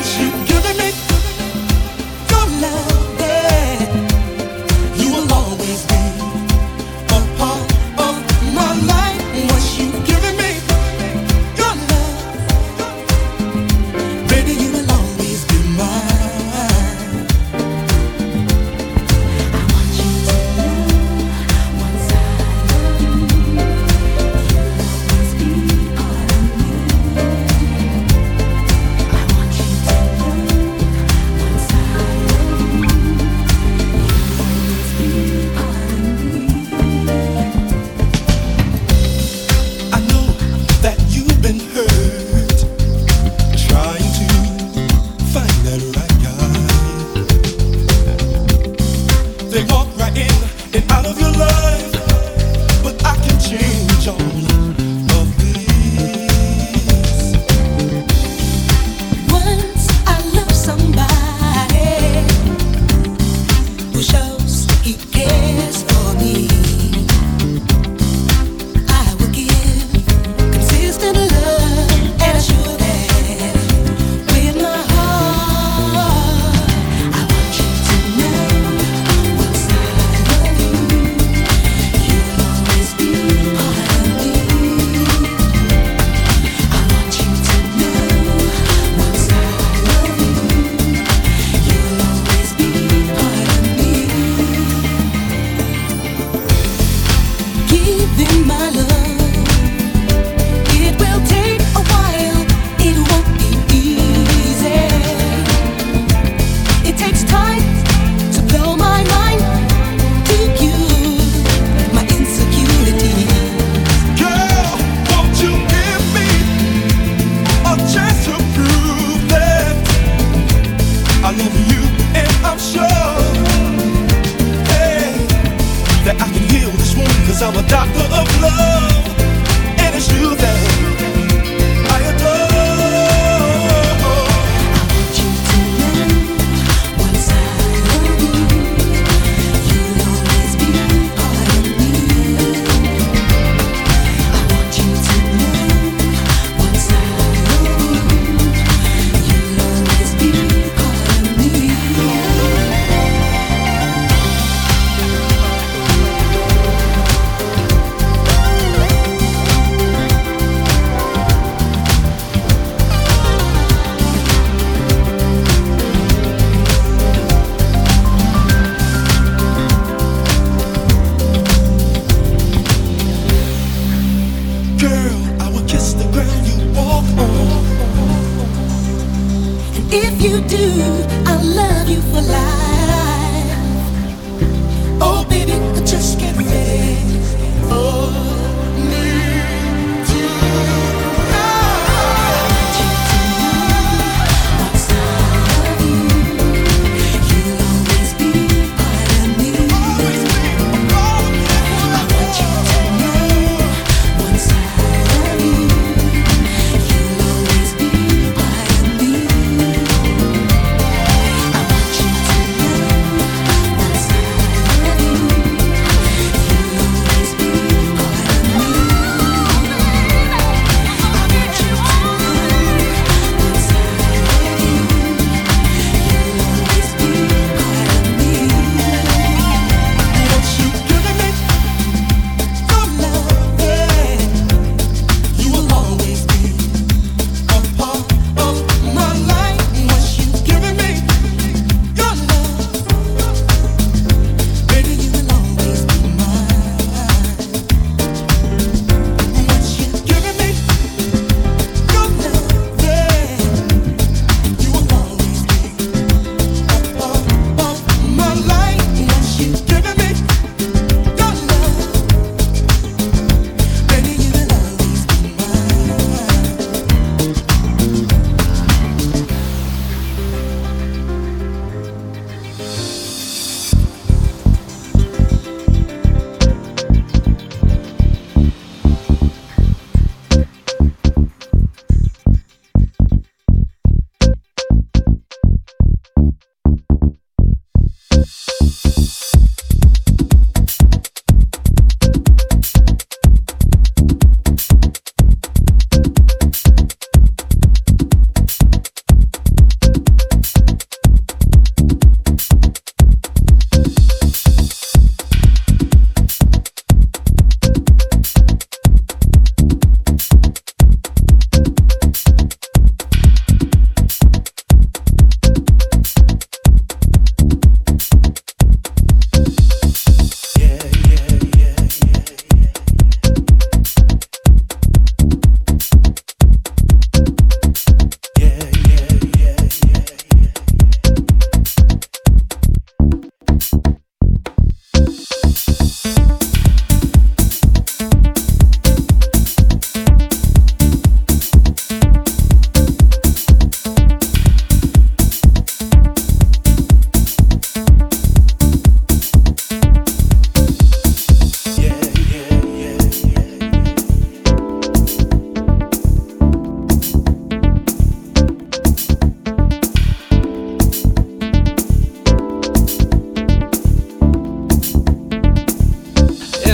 once you give it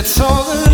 It's all the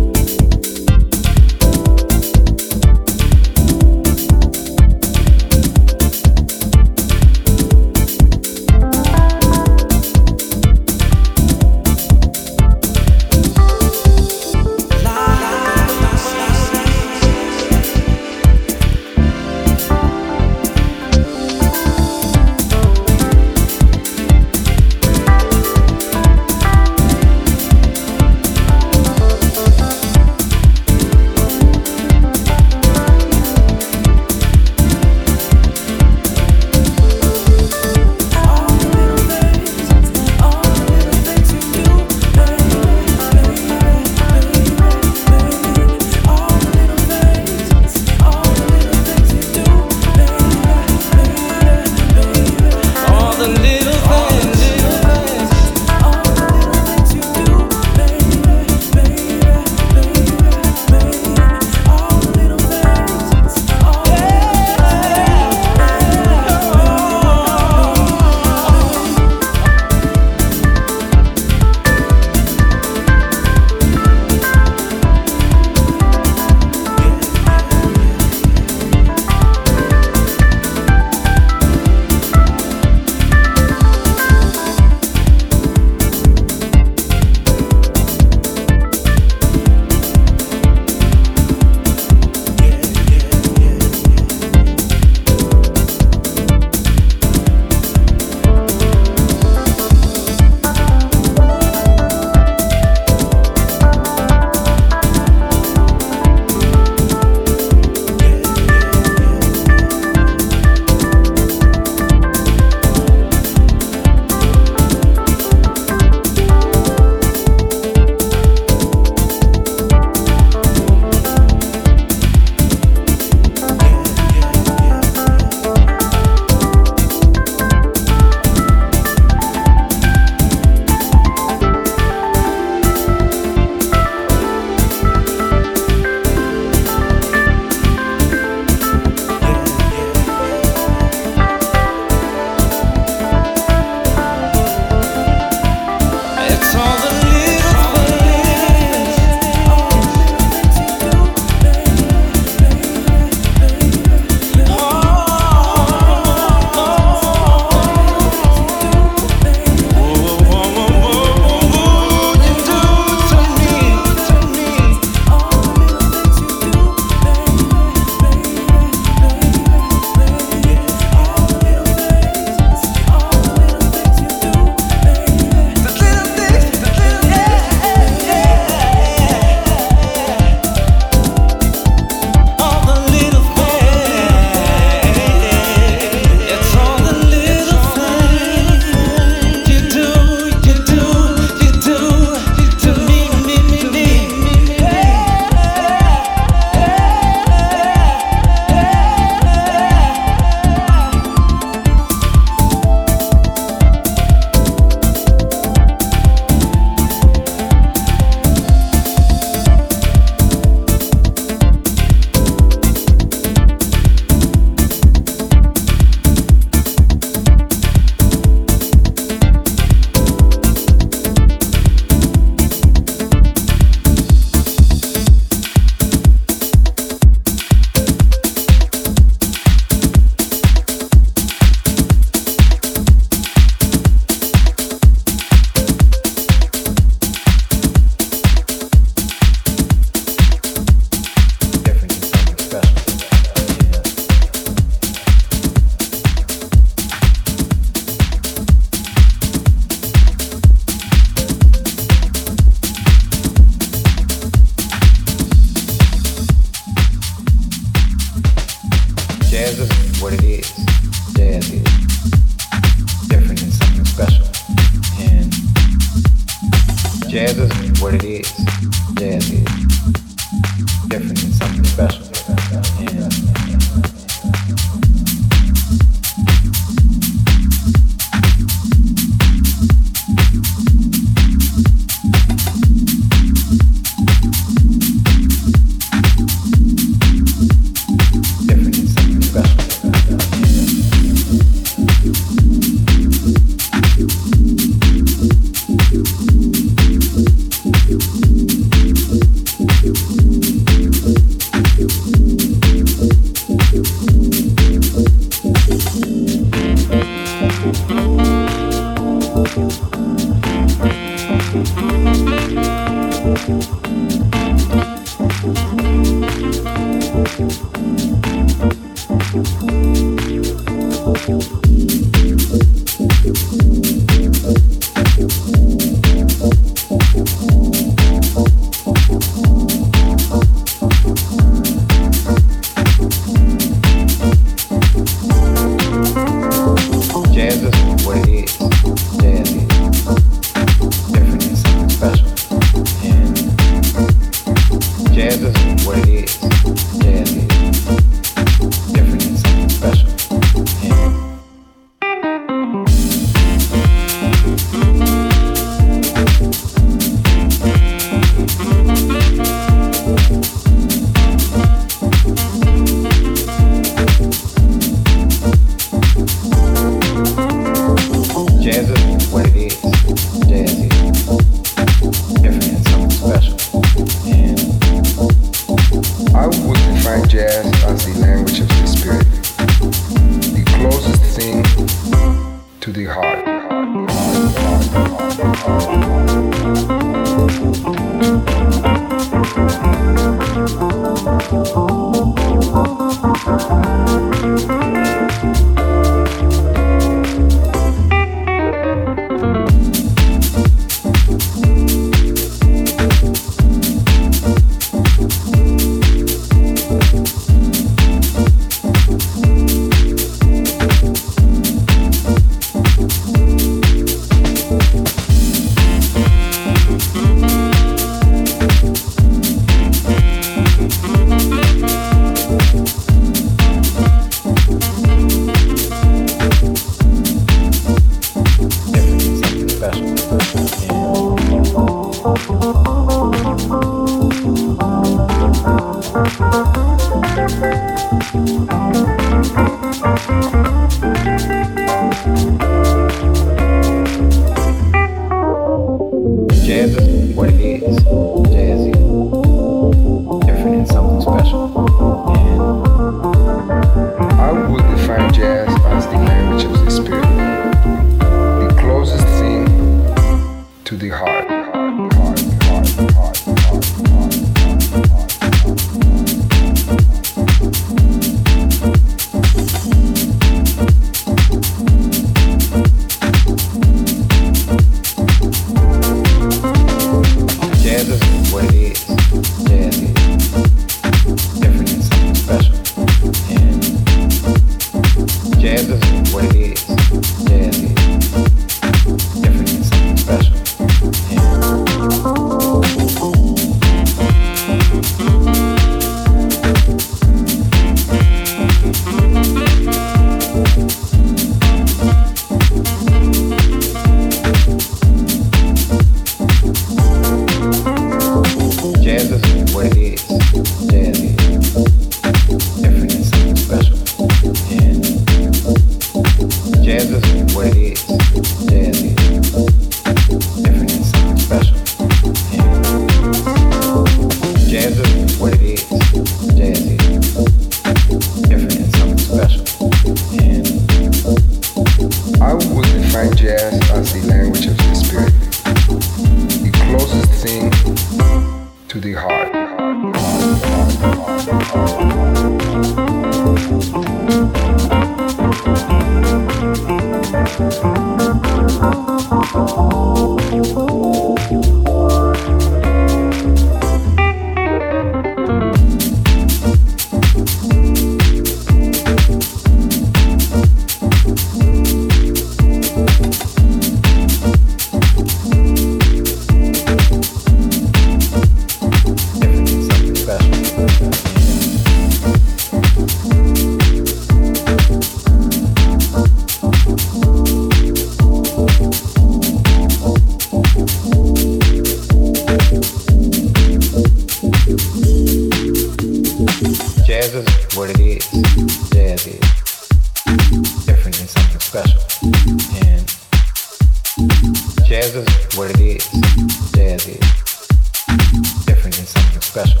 special.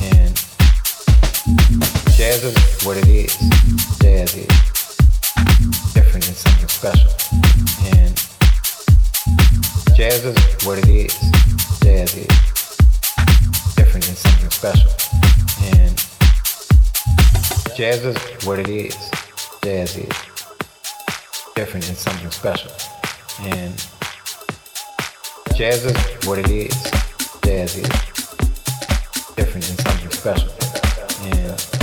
And jazz is what it is. Jazz is different than something special. And jazz is what it is. Jazz is different than something special. And jazz is what it is. Jazz is different than something special. And jazz is what it is. Jazz is different and something special. And